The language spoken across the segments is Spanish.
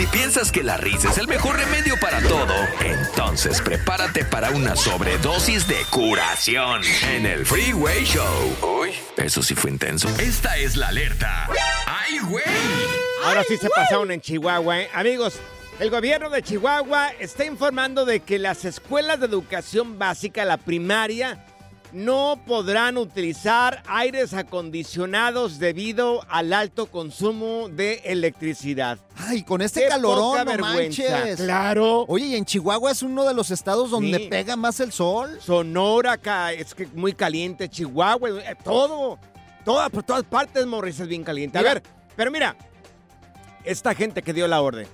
Si piensas que la risa es el mejor remedio para todo, entonces prepárate para una sobredosis de curación en el Freeway Show. Uy, eso sí fue intenso. Esta es la alerta. ¡Ay, güey! Ahora sí se pasaron en Chihuahua, ¿eh? Amigos, el gobierno de Chihuahua está informando de que las escuelas de educación básica, la primaria, no podrán utilizar aires acondicionados debido al alto consumo de electricidad. Ay, con este Qué calorón, poca no vergüenza. manches. Claro. Oye, y en Chihuahua es uno de los estados donde Sí. pega más el sol. Sonora, es que muy caliente, Chihuahua, eh, todo, toda, por todas partes, Morris, es bien caliente. A ver, pero mira, esta gente que dio la orden,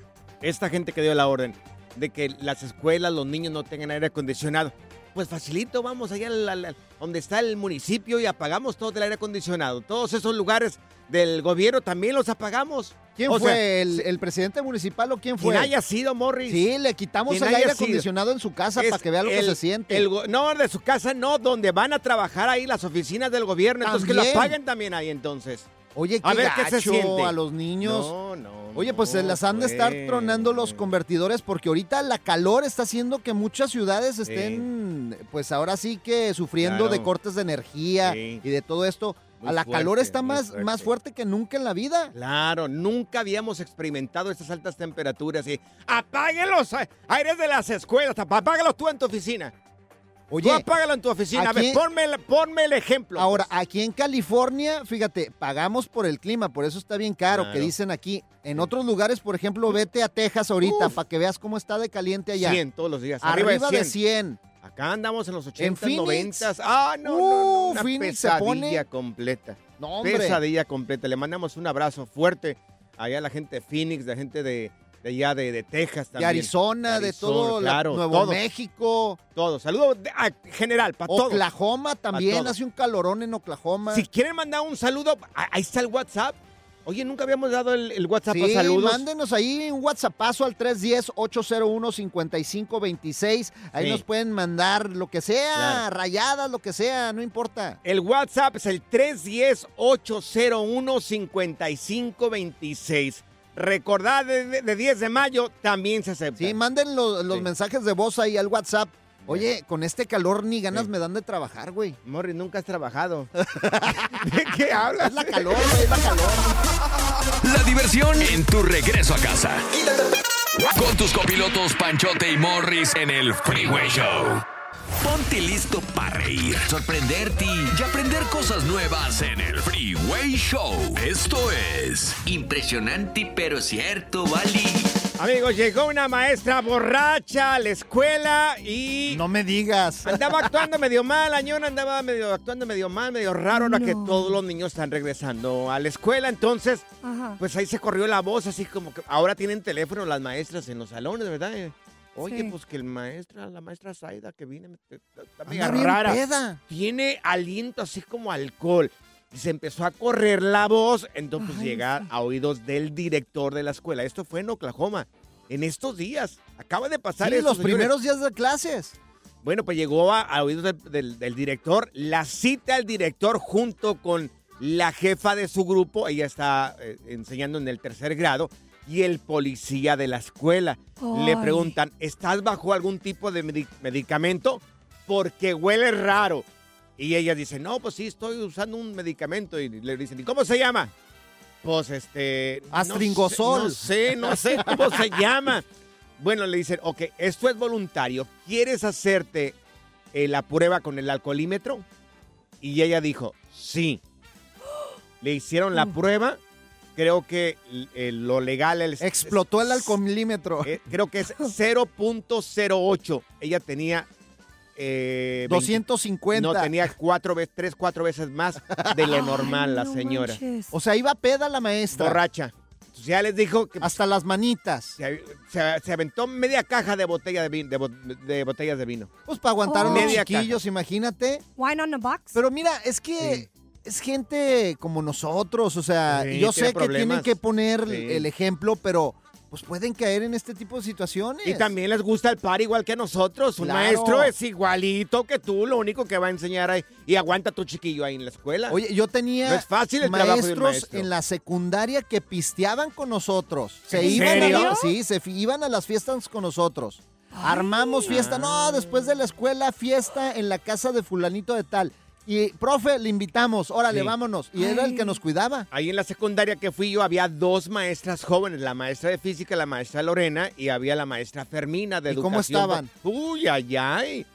esta gente que dio la orden de que las escuelas, los niños no tengan aire acondicionado, pues facilito, vamos allá al- al- donde está el municipio y apagamos todo el aire acondicionado. Todos esos lugares del gobierno también los apagamos. ¿Quién O fue? sea, ¿El, el presidente municipal o quién fue? Quien haya sido, Morris. Sí, le quitamos el aire sido. acondicionado en su casa Es para que vea lo que se siente. el no, de su casa no, donde van a trabajar ahí las oficinas del gobierno. Entonces que lo apaguen también ahí entonces. Oye, qué A ver qué se siente. a los niños. No, no. Oye, pues se las han de estar tronando los convertidores porque ahorita la calor está haciendo que muchas ciudades estén, pues ahora sí que sufriendo Claro. de cortes de energía Sí. y de todo esto. Muy a la fuerte, calor está más, fuerte. más fuerte que nunca en la vida. Claro, nunca habíamos experimentado estas altas temperaturas y apaguen los a- aires de las escuelas, apágalos tú en tu oficina. Oye, tú apágalo en tu oficina. A aquí- ver, ponme, el- ponme el ejemplo. ahora, pues. aquí en California, fíjate, pagamos por el clima, por eso está bien caro, Claro. que dicen aquí. En otros lugares, por ejemplo, vete a Texas ahorita para que veas cómo está de caliente allá. 100 todos los días. Arriba, Arriba, de 100. Acá andamos en los 80, Phoenix? 90. Ah, no, no, no, Uh, una Phoenix pesadilla pone- completa. No, hombre. Pesadilla completa. Le mandamos un abrazo fuerte allá a la gente de Phoenix, de la gente de, de allá de, de Texas De también. Arizona, de, Arizona, todo la- claro, Nuevo todo, México, Todo. Saludos de- a- general para todos. Oklahoma también, todos. hace un calorón en Oklahoma. Si quieren mandar un saludo, ahí está el WhatsApp. Oye, nunca habíamos dado el, el WhatsApp Sí, a saludos. mándenos ahí un WhatsAppazo al 310-801-5526. Ahí Sí. nos pueden mandar lo que sea, Claro. rayadas, lo que sea, no importa. El WhatsApp es el 310-801-5526. Recordad, de, de- de 10 de mayo también se acepta. Sí, manden lo- los Sí. mensajes de voz ahí al WhatsApp. Oye, con este calor ni ganas Sí. me dan de trabajar, güey. Morris, nunca has trabajado. ¿De qué hablas? Es la calor, güey, es la calor. La diversión en tu regreso a casa. Con tus copilotos Panchote y Morris en el Freeway Show. Ponte listo para reír, sorprenderte y aprender cosas nuevas en el Freeway Show. Esto es Impresionante pero cierto, Bali. Amigos, llegó una maestra borracha a la escuela y No me digas. andaba actuando medio mal, la ñona andaba medio actuando medio mal, medio raro, ahora que todos los niños están regresando a la escuela, entonces, Ajá. pues ahí se corrió la voz, así como que ahora tienen teléfono las maestras en los salones, ¿verdad? Oye, Sí. pues que el maestra, la maestra Zaida que Anda bien rara. peda. Tiene aliento así como alcohol. Y se empezó a correr la voz, entonces pues, Ay, llega sí. a oídos del director de la escuela. Esto fue en Oklahoma, en estos días. Acaba de pasar Sí, esto, los señores. primeros días de clases. Bueno, pues llegó a, a oídos del, del- del director. La cita al director junto con la jefa de su grupo. Ella está eh, enseñando en el tercer grado. Y el policía de la escuela. Le preguntan, ¿estás bajo algún tipo de medi- medicamento? Porque huele raro. Y ella dice, no, pues sí, estoy usando un medicamento. Y le dicen, ¿y cómo se llama? Pues este... no sé- Astringosol. No sé, no sé, cómo se llama. Bueno, le dicen, ok, esto es voluntario. ¿Quieres hacerte eh, la prueba con el alcoholímetro? Y ella dijo, sí. Le hicieron la prueba. Creo que eh, lo legal... es- Explotó el alcoholímetro. eh, creo que es 0.08. Ella tenía... eh, 20 250. No, tenía cuatro veces, tres, cuatro veces más de lo normal la no señora. manches. O sea, iba peda la maestra. Borracha. Entonces ya les dijo que Hasta las manitas. se, se- se aventó media caja de, botella de, vin- de bo- de botellas de vino. Pues para aguantar a Oh. los Media chiquillos, imagínate. Wine on the box. Pero mira, es que Sí. Es gente como nosotros, o sea, Sí, yo sé que tienen que poner Sí. el ejemplo, pero pues pueden caer en este tipo de situaciones. Y también les gusta el par igual que a nosotros. Un Claro. maestro es igualito que tú, lo único que va a enseñar ahí. Y aguanta tu chiquillo ahí en la escuela. Oye, yo tenía No es fácil el trabajo de un maestros maestro. en la secundaria que pisteaban con nosotros. Se ¿En iban serio? a sí, se iban a las fiestas con nosotros. Armamos fiesta, no, después de la escuela, fiesta en la casa de fulanito de tal. Y, profe, le invitamos, órale, Sí. vámonos. Y era el que nos cuidaba. Ahí en la secundaria que fui yo había dos maestras jóvenes, la maestra de física, la maestra Lorena, y había la maestra Fermina de ¿Y cómo educación. estaban? Uy, ay, ay.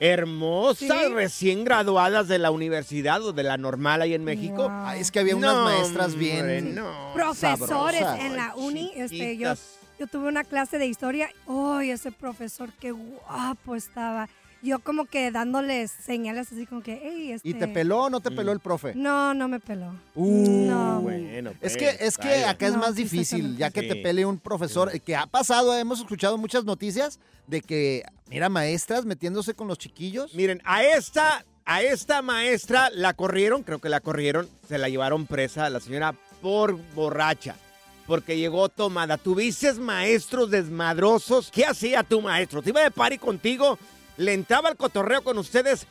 Hermosas, ¿Sí? recién graduadas de la universidad o de la normal ahí en México. Wow. Ay, es que había unas No, maestras hombre, bien... no. Profesores sabrosas. en la uni. Este, yo, yo tuve una clase de historia. ¡Ay, ese profesor qué guapo estaba! Yo como que dándoles señales así como que, hey, este... ¿Y te peló o no te peló Mm. el profe? No, no me peló. Uh, no. Bueno, Es pues, que, es que acá es No, más difícil, ya que te pele un profesor, que ha pasado, hemos escuchado muchas noticias de que, mira, maestras metiéndose con los chiquillos. Miren, a esta, a esta maestra la corrieron, creo que la corrieron, se la llevaron presa a la señora por borracha. Porque llegó tomada. ¿Tuviste maestros desmadrosos? ¿Qué hacía tu maestro? ¿Te iba de party contigo? ¿Le entraba el cotorreo con ustedes?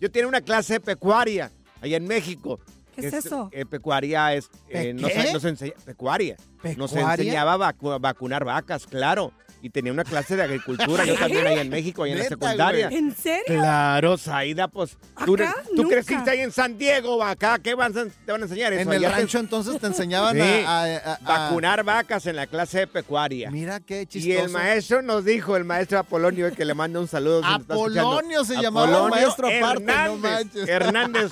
Yo tenía una clase de pecuaria allá en México. ¿Qué es eso? eh, pecuaria es... eh, ¿Pe nos, qué? nos enseña- pecuaria. Nos ¿Pecuaria? enseñaba a vacu- vacunar vacas, claro. Y tenía una clase de agricultura, yo también allá en México, allá en la secundaria. güey. ¿En serio? Claro, Zaida, pues tú, Acá, tú nunca. creciste ahí en San Diego, acá, ¿qué van a- te van a enseñar? En el te- rancho entonces te enseñaban Sí. a, a- a- a- vacunar vacas en la clase de pecuaria. Mira qué Y chistoso. el maestro nos dijo, el maestro Apolonio, el que le manda un saludo. Apolonio se llamaba el maestro aparte, no Hernández, manches. Hernández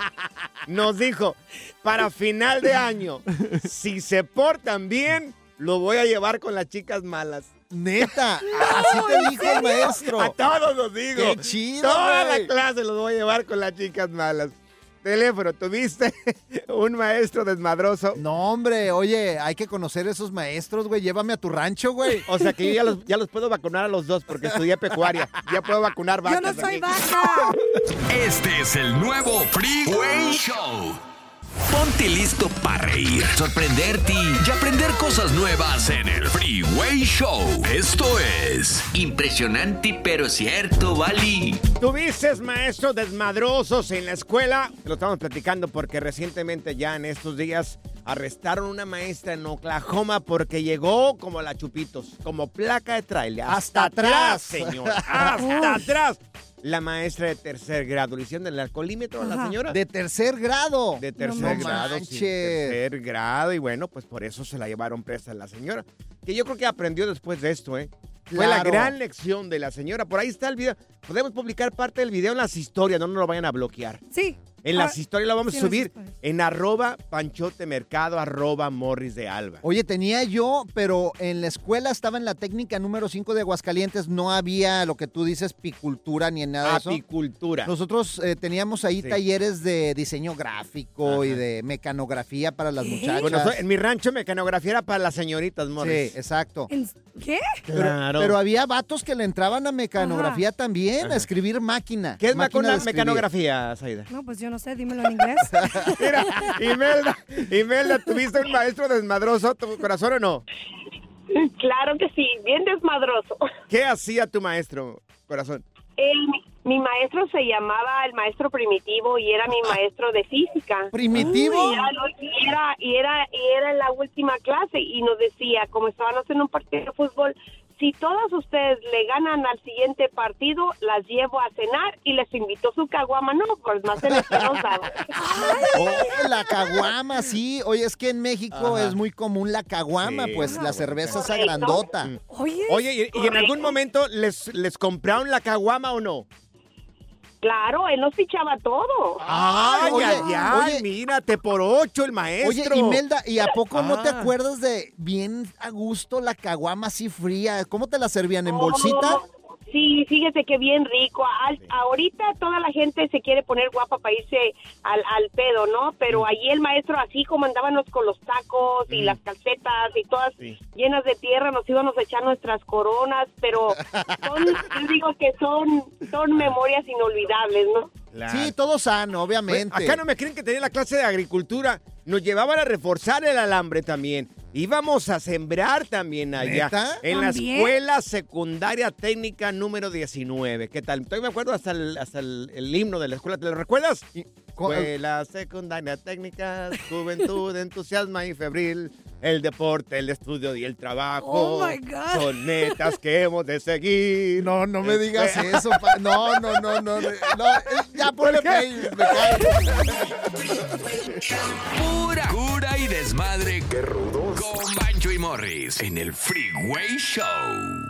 nos dijo, para final de año, si se portan bien, lo voy a llevar con las chicas malas. Neta, así te dijo el maestro. A todos los digo. Qué chido, Toda güey. la clase los voy a llevar con las chicas malas. Teléfono, ¿tuviste un maestro desmadroso? No, hombre, oye, hay que conocer esos maestros, güey. Llévame a tu rancho, güey. O sea que yo ya los, ya los puedo vacunar a los dos porque estudié pecuaria. Ya puedo vacunar Yo vacas. no soy aquí. vaca. Este es el nuevo Freeway Show. Ponte listo para reír, sorprenderte y aprender cosas nuevas en el Freeway Show. Esto es impresionante pero cierto, Bali. ¿Tuviste maestros desmadrosos en la escuela? Lo estamos platicando porque recientemente ya en estos días arrestaron una maestra en Oklahoma porque llegó como la Chupitos, como placa de trailer. Hasta atrás. señor. Hasta atrás. La maestra de tercer grado. ¿Le hicieron el alcoholímetro a la señora? De tercer grado. De No tercer grado, sí, tercer grado. Y bueno, pues por eso se la llevaron presa a la señora. Que yo creo que aprendió después de esto, ¿eh? Fue la gran lección de la señora. Por ahí está el video. Podemos publicar parte del video en las historias, no nos lo vayan a bloquear. Sí, En las Ah, historias lo vamos sí, a subir en arroba panchote mercado, arroba morris de alba. Oye, tenía yo, pero en la escuela estaba en la técnica número 5 de Aguascalientes, no había lo que tú dices, picultura ni en nada de eso. Apicultura. Nosotros eh, teníamos ahí Sí. talleres de diseño gráfico y de mecanografía para las ¿Qué? muchachas. Bueno, en mi rancho mecanografía era para las señoritas, sí, Morris. exacto. ¿En- ¿Qué? Pero- Claro. Pero, había vatos que le entraban a mecanografía también, Ajá. a escribir máquina. ¿Qué es máquina mecanografía, Saida? No, pues yo no sé, dímelo en inglés. Mira, Imelda, Imelda, ¿tuviste un maestro desmadroso tu corazón o no? Claro que sí, bien desmadroso. ¿Qué hacía tu maestro, corazón? El- mi maestro se llamaba el maestro primitivo y era mi maestro de física. ¿Primitivo? Y era, y era, y era, y era en la última clase y nos decía, como estábamos en un partido de fútbol, si todas ustedes le ganan al siguiente partido, las llevo a cenar y les invito su caguama. No, pues más se les usaba. Oh, la caguama, sí. Oye, es que en México Ajá. es muy común la caguama, Sí. pues la cerveza esa Correcto. grandota. Mm. Oye, Oye, ¿y, y en algún momento les, les compraron la caguama o no? Claro, él nos fichaba todo. Ay, oye, ay, ay, oye. mírate, por ocho el Oye, maestro. Imelda, ¿y a poco no te Ah. acuerdas de bien a gusto la caguama así fría? ¿Cómo te la servían? ¿En bolsita? Oh, Sí, fíjese que bien rico. Al- ahorita toda la gente se quiere poner guapa para irse al, al pedo, ¿no? Mm. Pero allí el maestro, así como andábamos con los tacos y las calcetas y todas Sí. llenas de tierra, nos íbamos a echar nuestras coronas, pero son, yo digo que son, son memorias inolvidables, ¿no? Sí, todo sano, obviamente. acá no me creen que tenía la clase de agricultura. Nos llevaban a reforzar el alambre también. Íbamos a sembrar también allá. ¿Neta? En la escuela secundaria técnica número 19. ¿Qué tal? Todavía me acuerdo hasta el, hasta el, el himno de la escuela. ¿Te lo recuerdas? Escuela secundaria técnica, juventud, entusiasma y febril. El deporte, el estudio y el trabajo. Oh, my God. Son metas que hemos de seguir. No, no me digas eso. pa- No, no, no, no. no, eh, ya ponle play, me cae. Pura cura y desmadre. ¡Qué rudos! Con Bancho y Morris en el Freeway Show.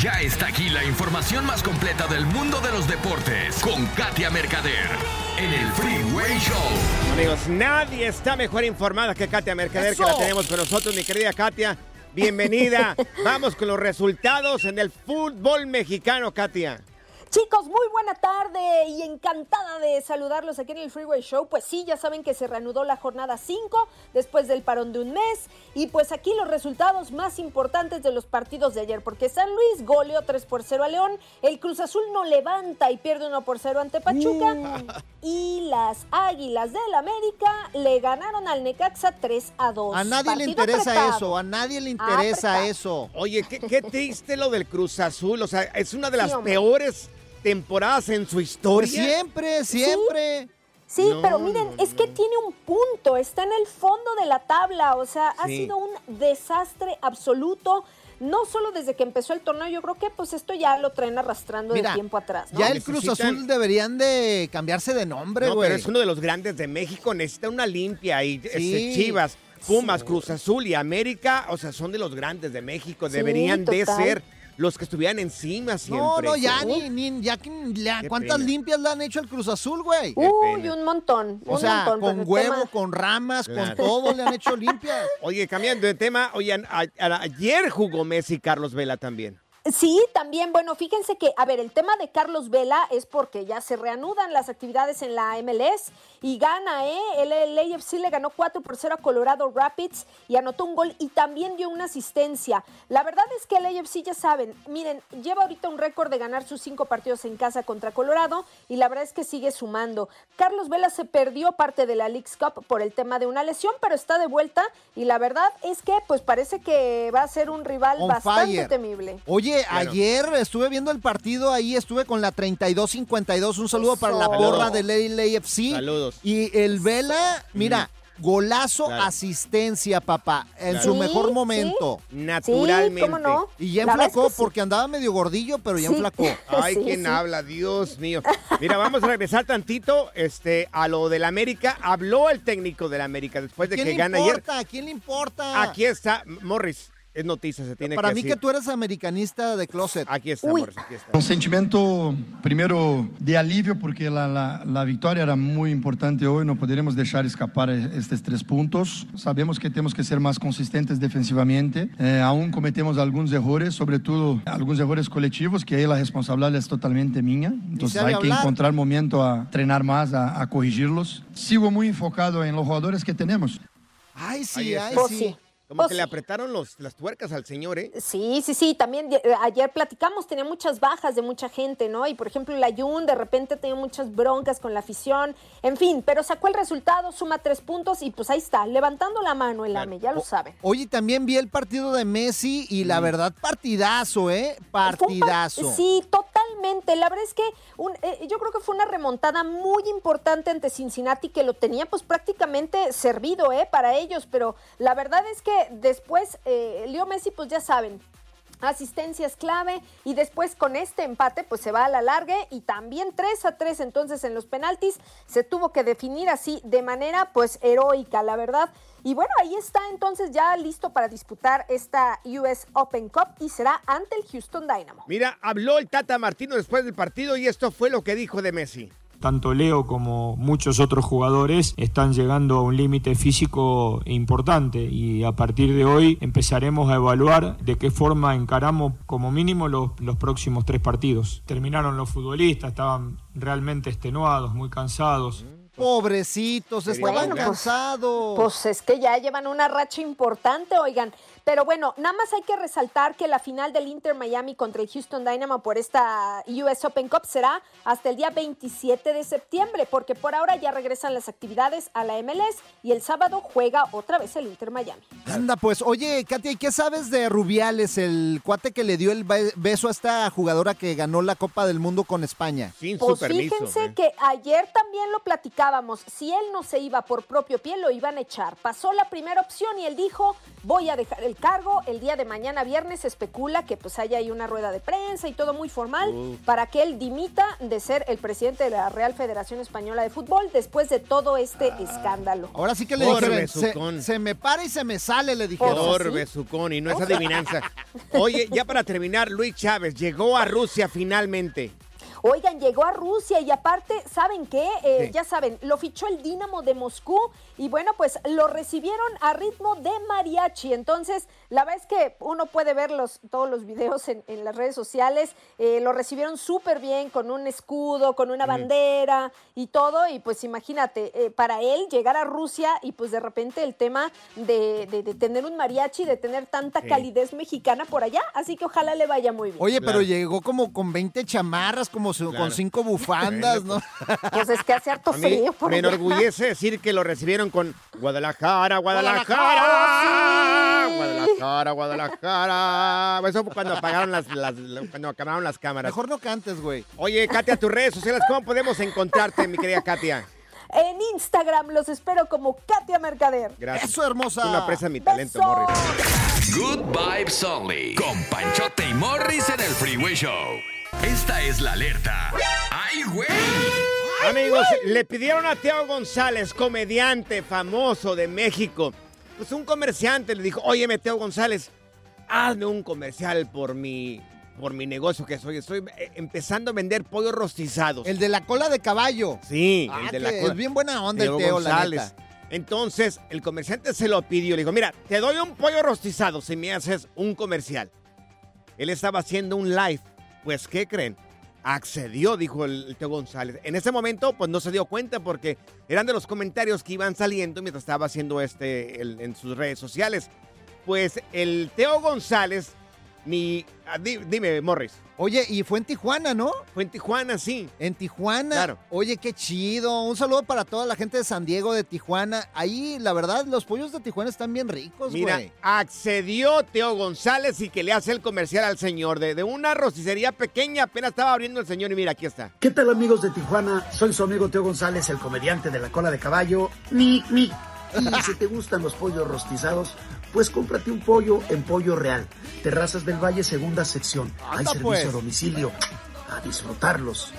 Ya está aquí la información más completa del mundo de los deportes con Katia Mercader en el Freeway Show. Amigos, nadie está mejor informada que Katia Mercader, que la tenemos con nosotros, mi querida Katia. Bienvenida. Vamos con los resultados en el fútbol mexicano, Katia. Chicos, muy buena tarde y encantada de saludarlos aquí en el Freeway Show. Pues sí, ya saben que se reanudó la jornada 5 después del parón de un mes. Y pues aquí los resultados más importantes de los partidos de ayer, porque San Luis goleó 3 por 0 a León, el Cruz Azul no levanta y pierde 1 por 0 ante Pachuca. Y las Águilas del América le ganaron al Necaxa 3 a 2. A nadie le interesa apretado. eso, a nadie le interesa Apretado. eso. Oye, qué, qué triste lo del Cruz Azul. O sea, es una de las Sí, hombre. peores temporadas en su Pues historia. siempre, siempre. Sí, No, pero miren, no, es que tiene un punto, está en el fondo de la tabla, o sea, ha sido un desastre absoluto. No solo desde que empezó el torneo, yo creo que pues esto ya lo traen arrastrando Mira, de tiempo atrás, ¿no? Ya el Cruz necesitan- Azul deberían de cambiarse de nombre, No, güey. pero es uno de los grandes de México. Necesita una limpia. Y este. Chivas, Pumas, Cruz Azul y América, o sea, son de los grandes de México. Sí, Deberían de ser los que estuvieran encima siempre. No, no, ya ni, ni- ya Qué ¿cuántas pena. limpias le han hecho al Cruz Azul, güey? Uy, un montón. O un sea, montón, con el huevo, tema- con ramas, Claro. con todo le han hecho limpias. Oye, cambiando de tema, oye, a- a- ayer jugó Messi y Carlos Vela también. Sí, también, bueno, fíjense que, a ver, el tema de Carlos Vela es porque ya se reanudan las actividades en la MLS y gana, ¿eh? El, el AFC le ganó 4 por 0 a Colorado Rapids y anotó un gol y también dio una asistencia. La verdad es que el AFC, ya saben, miren, lleva ahorita un récord de ganar sus cinco partidos en casa contra Colorado y la verdad es que sigue sumando. Carlos Vela se perdió parte de la League's Cup por el tema de una lesión, pero está de vuelta y la verdad es que, pues parece que va a ser un rival On bastante fire. temible. Oye, Claro. ayer estuve viendo el partido ahí, estuve con la 32-52. Un saludo para la porra del LAFC. Saludos. Y el Vela, mira, golazo, Claro. asistencia, papá, en Claro. su Sí, mejor sí. momento. Naturalmente. Sí, ¿cómo no? Y ya enflacó sí. porque andaba medio gordillo, pero ya Sí. enflacó. Ay, Sí, ¿quién sí. habla? Dios mío. Mira, vamos a regresar tantito este, a lo del América. Habló el técnico del América después de ¿Quién que gana ayer. importa? ¿A quién le importa? Aquí está, Morris. Es noticia, se tiene Para que mí decir. que tú eres americanista de closet. Aquí está, Uy. Morris, aquí está. Un sentimento, primero, de alivio, porque la, la, la victoria era muy importante hoy, no podremos dejar escapar estos tres puntos. Sabemos que tenemos que ser más consistentes defensivamente, Eh, aún cometemos algunos errores, sobre todo algunos errores colectivos, que ahí la responsabilidad es totalmente mía, entonces hay que encontrar momento a treinar más, a, a corregirlos. Sigo muy enfocado en los jugadores que tenemos. Ay, sí, ay, Pues sí. Como Pues que le apretaron los, las tuercas al señor, ¿eh? Sí, sí, sí, también eh, ayer platicamos, tenía muchas bajas de mucha gente, ¿no? Y por ejemplo, el Ayun de repente tenía muchas broncas con la afición, en fin, pero sacó el resultado, suma tres puntos y pues ahí está, levantando la mano el AME, ya lo saben. Oye, también vi el partido de Messi y la verdad, partidazo, ¿eh? Par- Partidazo. Sí, totalmente. La verdad es que un- eh, yo creo que fue una remontada muy importante ante Cincinnati que lo tenía pues prácticamente servido eh, para ellos, pero la verdad es que después eh, Leo Messi pues ya saben. Asistencia es clave y después con este empate pues se va a la larga y también 3 a 3 entonces en los penaltis se tuvo que definir así de manera pues heroica la verdad y bueno ahí está entonces ya listo para disputar esta US Open Cup y será ante el Houston Dynamo. Mira, habló el Tata Martino después del partido y esto fue lo que dijo de Messi. Tanto Leo como muchos otros jugadores están llegando a un límite físico importante y a partir de hoy empezaremos a evaluar de qué forma encaramos como mínimo los, los próximos tres partidos. Terminaron los futbolistas, estaban realmente extenuados, muy cansados. Pobrecitos, estaban Bueno, pues, cansados. Pues es que ya llevan una racha importante, oigan. Pero bueno, nada más hay que resaltar que la final del Inter Miami contra el Houston Dynamo por esta US Open Cup será hasta el día 27 de septiembre, porque por ahora ya regresan las actividades a la MLS y el sábado juega otra vez el Inter Miami. Anda, pues, oye, Katia, ¿y qué sabes de Rubiales, el cuate que le dio el be- beso a esta jugadora que ganó la Copa del Mundo con España? Sin Pues su permiso. fíjense ¿eh? que ayer también lo platicábamos. Si él no se iba por propio pie, lo iban a echar. Pasó la primera opción y él dijo, voy a dejar el cargo. El día de mañana viernes se especula que pues haya ahí una rueda de prensa y todo muy formal para que él dimita de ser el presidente de la Real Federación Española de Fútbol después de todo este escándalo. Ahora sí que le besucón. se, se me para y se me sale, le dijeron. Por besucón y no es adivinanza. Oye, ya para terminar, Luis Chávez llegó a Rusia finalmente. Oigan, llegó a Rusia y aparte, ¿saben qué? Eh, Sí. Ya saben, lo fichó el Dinamo de Moscú y bueno, pues lo recibieron a ritmo de mariachi. Entonces, la verdad es que uno puede ver los, todos los videos en, en las redes sociales. Eh, lo recibieron súper bien con un escudo, con una bandera y todo. Y pues imagínate, eh, para él llegar a Rusia y pues de repente el tema de, de- de tener un mariachi, de tener tanta Sí. calidez mexicana por allá. Así que ojalá le vaya muy bien. Oye, Claro. pero llegó como con 20 chamarras, como su- Claro. con cinco bufandas, ¿no? Pues es que hace harto A mí frío por me allá. enorgullece decir que lo recibieron con Guadalajara, Guadalajara, Guadalajara. sí. Guadalajara, Guadalajara. Eso fue cuando apagaron las, las- cuando acabaron las cámaras. Mejor no cantes, güey. Oye, Katia, tus redes sociales, ¿cómo podemos encontrarte, mi querida Katia? En Instagram los espero como Katia Mercader. Gracias. Eso, hermosa. Tú no aprecias mi talento. Morris. Good Vibes Only. Con Panchote y Morris en el Freeway Show. Esta es la alerta. ¡Ay, güey! Amigos, le pidieron a Teo González, comediante famoso de México. Pues un comerciante le dijo, oye, Teo González, hazme un comercial por mi, por mi negocio que soy. Estoy eh, empezando a vender pollos rostizados. El de la cola de caballo. Sí, Ah, el de la cola. es bien buena onda el Teo Teo, la González. neta. Entonces, el comerciante se lo pidió. Le dijo, mira, te doy un pollo rostizado si me haces un comercial. Él estaba haciendo un live. Pues, ¿qué creen? Accedió, dijo el, Teo González. En ese momento, pues no se dio cuenta porque eran de los comentarios que iban saliendo mientras estaba haciendo este en sus redes sociales. Pues el Teo González, ni. ah, di- dime, Morris. Oye, y fue en Tijuana, ¿no? Fue en Tijuana, sí. En Tijuana. Claro. Oye, qué chido. Un saludo para toda la gente de San Diego, de Tijuana. Ahí, la verdad, los pollos de Tijuana están bien ricos, Mira, güey. accedió Teo González y que le hace el comercial al señor de, de una rosticería pequeña. Apenas estaba abriendo el señor y mira, aquí está. ¿Qué tal amigos de Tijuana? Soy su amigo Teo González, el comediante de la cola de caballo. Mi, mi. Y si te gustan los pollos rostizados, pues cómprate un pollo en Pollo Real. Terrazas del Valle, segunda sección. Hay servicio pues. a domicilio. A disfrutarlos.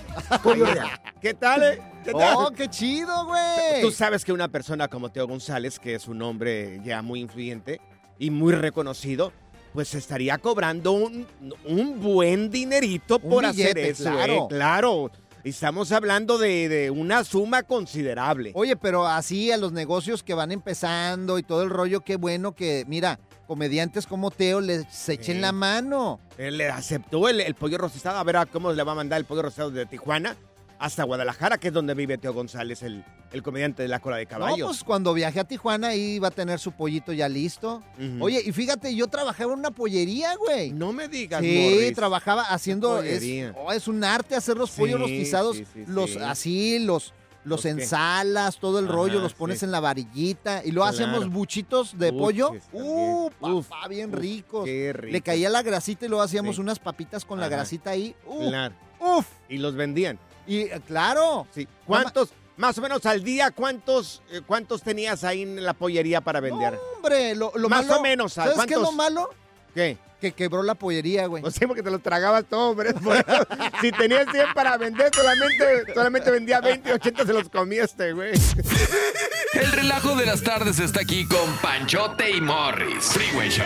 Pollo Real. ¿Qué tal? eh? ¿Qué tal? Oh, qué chido, güey. Tú sabes que una persona como Teo González, que es un hombre ya muy influyente y muy reconocido, pues estaría cobrando un, un buen dinerito Un por hacer eso. claro. ¿eh? Claro. Estamos hablando de, de una suma considerable. Oye, pero así a los negocios que van empezando y todo el rollo, qué bueno que, mira, comediantes como Teo les echen Sí. la mano. Él le aceptó el, el pollo rostizado. A ver a cómo le va a mandar el pollo rostizado de Tijuana hasta Guadalajara, que es donde vive Teo González, el, el comediante de la cola de No, caballo. pues cuando viaje a Tijuana ahí va a tener su pollito ya listo. Oye, y fíjate, yo trabajaba en una pollería, güey. no me digas, Sí, Morris. trabajaba haciendo. Es, oh, es un arte hacer los Sí, pollos rostizados. sí, sí, los, sí. Así, los, los ensalas, todo el Ajá, rollo, los pones en la varillita. Y luego Claro. hacíamos buchitos de pollo. Uh, Uf, papá, bien uf, ricos. qué rico. Le caía la grasita y luego hacíamos unas papitas con la grasita ahí. Claro. Uf. Y los vendían. Y eh, claro. Sí. ¿Cuántos, más o menos al día, cuántos, eh, cuántos tenías ahí en la pollería para vender? Hombre, lo, lo Más malo- o menos, ¿a ¿Sabes qué es lo cuántos? malo? ¿Qué? Que quebró la pollería, güey. No sé, porque te lo tragabas todo, eso. si tenías 100 para vender, solamente, solamente vendía 20 y 80 se los comiste, güey. El relajo de las tardes está aquí con Panchote y Morris. Freeway Show.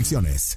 restricciones.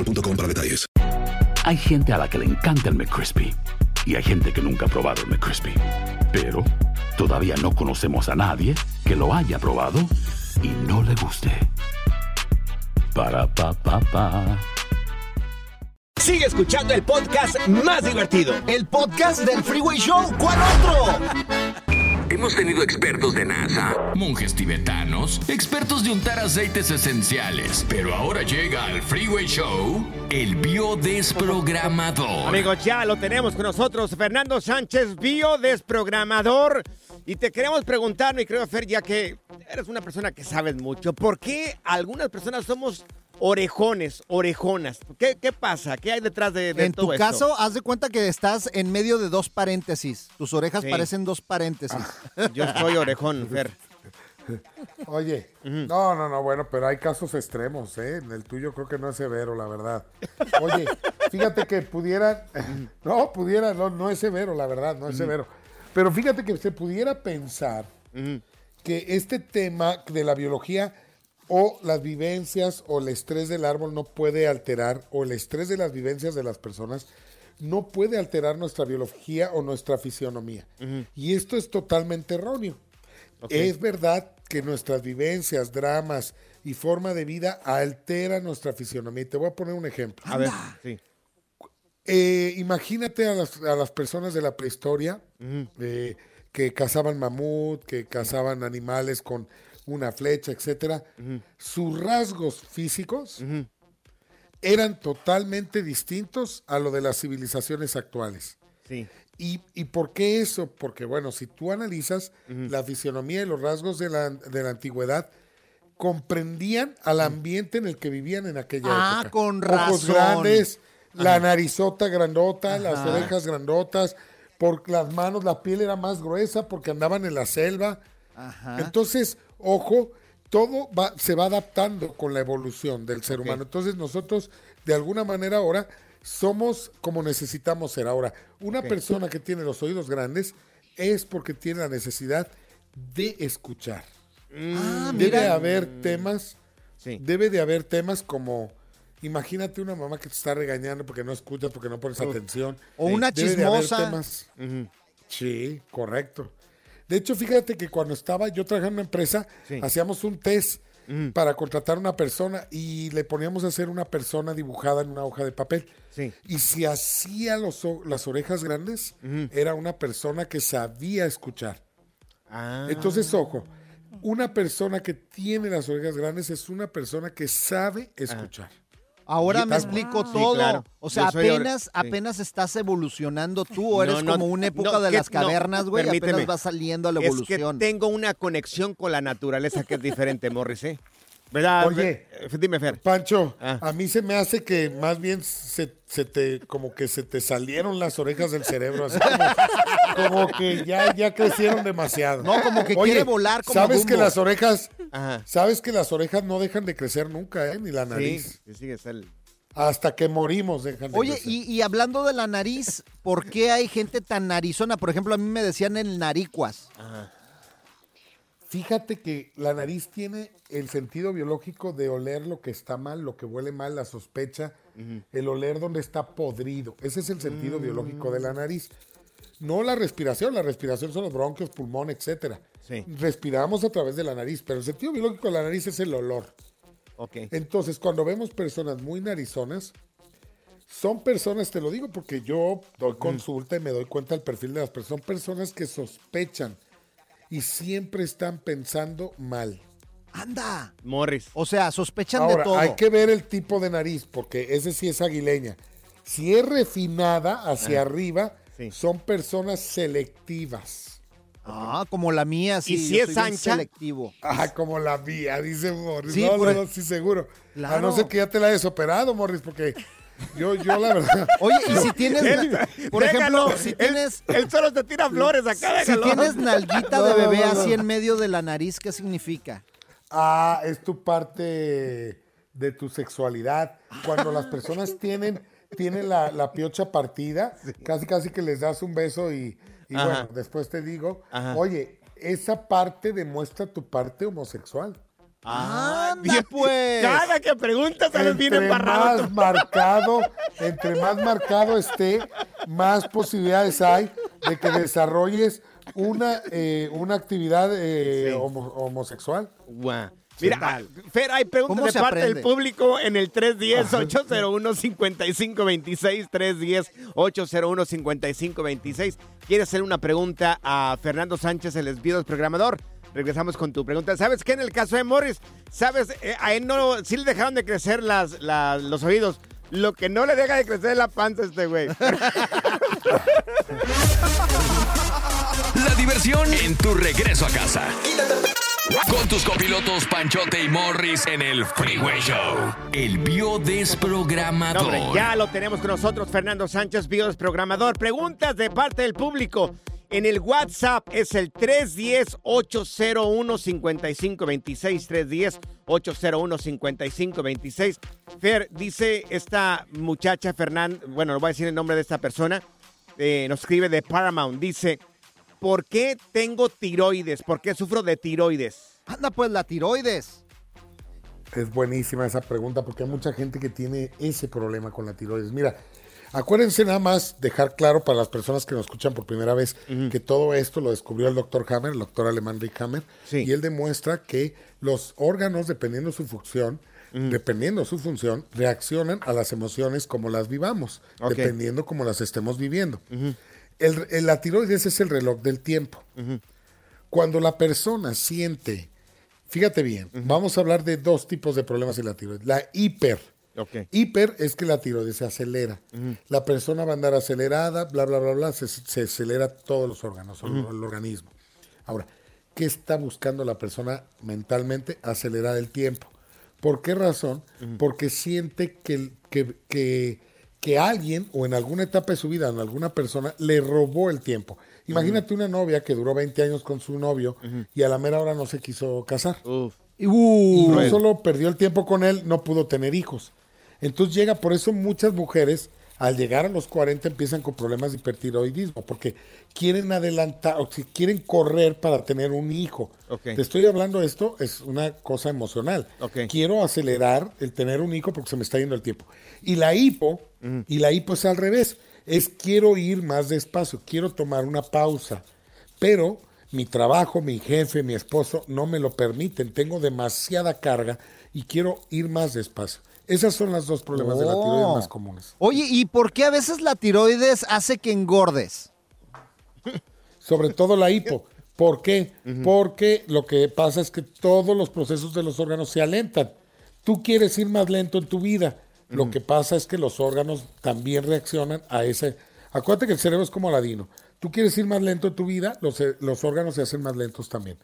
boostmobile.com para detalles. Hay gente a la que le encanta el McCrispy y hay gente que nunca ha probado el McCrispy. Pero todavía no conocemos a nadie que lo haya probado y no le guste. Para pa pa pa. Sigue escuchando el podcast más divertido. El podcast del Freeway Show. ¿Cuál otro? Hemos tenido expertos de NASA, monjes tibetanos, expertos de untar aceites esenciales. Pero ahora llega al Freeway Show el biodesprogramador. Amigos, ya lo tenemos con nosotros, Fernando Sánchez, biodesprogramador. Y te queremos preguntar, mi querido Fer, ya que eres una persona que sabes mucho, ¿por qué algunas personas somos orejones, orejonas? ¿Qué, qué pasa? ¿Qué hay detrás de, de En todo tu caso, haz de cuenta que estás en medio de dos paréntesis. Tus orejas Sí. parecen dos paréntesis. Yo soy orejón, Fer. Oye, no, no, no, bueno, pero hay casos extremos, ¿eh? En el tuyo creo que no es severo, la verdad. Oye, fíjate que pudiera, no, pudiera, no, no es severo, la verdad, no es severo. Pero fíjate que se pudiera pensar que este tema de la biología o las vivencias o el estrés del árbol no puede alterar, o el estrés de las vivencias de las personas no puede alterar nuestra biología o nuestra fisionomía. Y esto es totalmente erróneo. Es verdad que nuestras vivencias, dramas y forma de vida alteran nuestra fisionomía. Y te voy a poner un ejemplo. A ver, sí. Eh, imagínate a las, a las personas de la prehistoria eh, que cazaban mamut, que cazaban animales con una flecha, etcétera. Sus rasgos físicos eran totalmente distintos a lo de las civilizaciones actuales. Sí. ¿Y, y por qué eso? Porque, bueno, si tú analizas la fisionomía y los rasgos de la, de la antigüedad, comprendían al ambiente en el que vivían en aquella Ah, época. con Ojos razón. grandes, la narizota grandota, las orejas grandotas, por las manos, la piel era más gruesa porque andaban en la selva. Ajá. Entonces, ojo, todo va, se va adaptando con la evolución del ser humano. Entonces, nosotros, de alguna manera, ahora somos como necesitamos ser. Ahora, una persona que tiene los oídos grandes es porque tiene la necesidad de escuchar. Ah, debe mira. haber temas, Sí. debe de haber temas como, imagínate una mamá que te está regañando porque no escuchas, porque no pones atención. O una Debe de haber chismosa. temas- Sí, correcto. De hecho, fíjate que cuando estaba yo trabajando en una empresa, Sí. hacíamos un test para contratar una persona y le poníamos a hacer una persona dibujada en una hoja de papel. Sí. Y si hacía los las orejas grandes, era una persona que sabía escuchar. Ah. Entonces, ojo, una persona que tiene las orejas grandes es una persona que sabe escuchar. Ahora me explico todo. claro. O sea, apenas, apenas estás evolucionando tú, o eres No, no, como una época no, de que- las cavernas, güey, apenas va saliendo a la Es evolución. que tengo una conexión con la naturaleza que es diferente, Morris, ¿eh? ¿Verdad? Oye. Dime, Fer. Pancho, Ah. a mí se me hace que más bien se, se te, como que se te salieron las orejas del cerebro, así como, como que ya, ya crecieron demasiado. No, como que quiere volar como Sabes que las orejas, Ajá. sabes que las orejas no dejan de crecer nunca, ¿eh? Ni la nariz. Sí, sí, es el... Hasta que morimos dejan de Oye, crecer. y, y hablando de la nariz, ¿por qué hay gente tan narizona? Por ejemplo, a mí me decían el naricuas. Fíjate que la nariz tiene el sentido biológico de oler lo que está mal, lo que huele mal, la sospecha, el oler donde está podrido. Ese es el sentido Mm. biológico de la nariz. No la respiración, la respiración son los bronquios, pulmón, etcétera. Sí. Respiramos a través de la nariz, pero el sentido biológico de la nariz es el olor. Ok. Entonces, cuando vemos personas muy narizonas, son personas, te lo digo porque yo doy consulta y me doy cuenta del perfil de las personas, son personas que sospechan y siempre están pensando mal. Anda. Morris. O sea, sospechan Ahora, de todo. hay que ver el tipo de nariz, porque ese sí es aguileña. Si es refinada hacia Ah, arriba, sí. son personas selectivas. Ah, como la mía, sí. ¿Y si yo es soy ancha? selectivo. Ah, como la mía, dice Morris. Sí, no, por- no, no, sí, seguro. A no ser que ya te la hayas operado, Morris, porque yo, yo la verdad. Oye, y si tienes, Él- por ejemplo, si tienes, Él solo te tira flores acá, si déjalo. tienes nalguita de bebé así en medio de la nariz, ¿qué significa? Ah, es tu parte de tu sexualidad. Cuando las personas tienen, tienen la, la piocha partida, casi casi que les das un beso y, bueno, después te digo, Ajá. oye, esa parte demuestra tu parte homosexual. Anda, pues. Cada que preguntas sales bien Entre embarrado. más marcado, entre más marcado esté, más posibilidades hay de que desarrolles una, eh, una actividad eh, Sí. homo- homosexual. Guau. Mira, ah, Fer, hay preguntas ¿Cómo de parte del público en el 310-801-5526, 310-801-5526. ¿Quieres hacer una pregunta a Fernando Sánchez, el Esbidos programador? Regresamos con tu pregunta. ¿Sabes qué en el caso de Morris? ¿Sabes? Eh, a él no, sí le dejaron de crecer las, las- los oídos. Lo que no le deja de crecer es la panza a este güey. La diversión en tu regreso a casa. Con tus copilotos Panchote y Morris en el Freeway Show. El No, biodesprogramador. hombre, ya lo tenemos con nosotros, Fernando Sánchez, programador. Preguntas de parte del público. En el WhatsApp es el 310-801-5526. 310-801-5526. Fer, dice esta muchacha, Fernando, bueno, no voy a decir el nombre de esta persona, eh, nos escribe de Paramount. Dice, ¿por qué tengo tiroides? ¿Por qué sufro de tiroides? Anda, pues la tiroides. Es buenísima esa pregunta porque hay mucha gente que tiene ese problema con la tiroides. Mira, acuérdense nada más dejar claro para las personas que nos escuchan por primera vez que todo esto lo descubrió el doctor Hammer, el doctor alemán Rick Hammer, y él demuestra que los órganos, dependiendo su función, dependiendo su función, reaccionan a las emociones como las vivamos, dependiendo como las estemos viviendo. El, el- la tiroides es el reloj del tiempo. Cuando la persona siente, fíjate bien, vamos a hablar de dos tipos de problemas en la tiroides. La hiper. Hiper es que la tiroides se acelera. La persona va a andar acelerada, bla, bla, bla, bla, se, se acelera todos los órganos, el- Ujú. el organismo. Ahora, ¿qué está buscando la persona mentalmente? Acelerar el tiempo. ¿Por qué razón? Porque siente que, que, que, que alguien o en alguna etapa de su vida, en alguna persona, le robó el tiempo. Imagínate una novia que duró 20 años con su novio y a la mera hora no se quiso casar. Y no solo perdió el tiempo con él, no pudo tener hijos. Entonces llega, por eso muchas mujeres al llegar a los 40 empiezan con problemas de hipertiroidismo, porque quieren adelantar, o si quieren correr para tener un hijo. Te estoy hablando de esto, es una cosa emocional. Quiero acelerar el tener un hijo porque se me está yendo el tiempo. Y la hipo, y la hipo es al revés, es quiero ir más despacio, quiero tomar una pausa, pero mi trabajo, mi jefe, mi esposo no me lo permiten, tengo demasiada carga y quiero ir más despacio. Esos son los dos problemas de la tiroides Oh. más comunes. Oye, ¿y por qué a veces la tiroides hace que engordes? Sobre todo la hipo. ¿Por qué? Porque lo que pasa es que todos los procesos de los órganos se alentan. Tú quieres ir más lento en tu vida. Lo que pasa es que los órganos también reaccionan a ese. Acuérdate que el cerebro es como Aladino. Tú quieres ir más lento en tu vida, los, eh, los órganos se hacen más lentos también.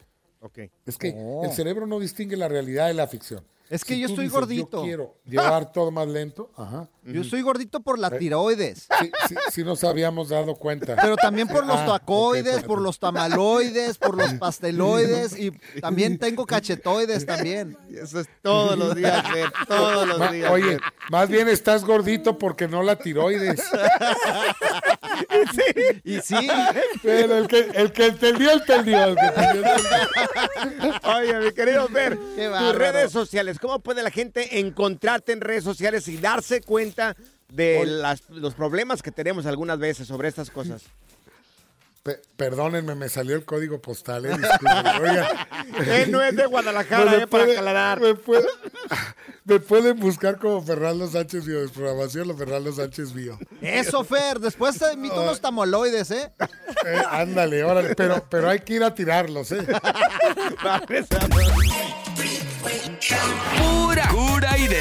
Es que Oh. el cerebro no distingue la realidad de la ficción. Es que Si yo estoy dices, gordito. Yo quiero llevar todo más lento. Ajá. Yo estoy gordito por la tiroides. Sí, sí, sí nos habíamos dado cuenta. Pero también por los Ah, tacoides, por los tamaloides, por los pasteloides y también tengo cachetoides también. Eso es todos los días, Fer, todos los Ma- días. Oye, Fer. más bien estás gordito porque no la tiroides. Y sí. Pero el que, el que entendió, entendió. El que entendió, entendió. Oye, mi querido Fer, Qué tus redes sociales, ¿cómo puede la gente encontrarte en redes sociales y darse cuenta de las- los problemas que tenemos algunas veces sobre estas cosas? Pe- perdónenme, me salió el código postal. Eh. Oigan. Él no es de Guadalajara, eh, para aclarar. Me, puede- me pueden buscar como Fernando Sánchez Bio, desprogramación o Fernando Sánchez Bio. Eso, Fer, después te invito unos tamaloides, ¿eh? Eh, ándale, órale, pero, pero hay que ir a tirarlos, ¿eh?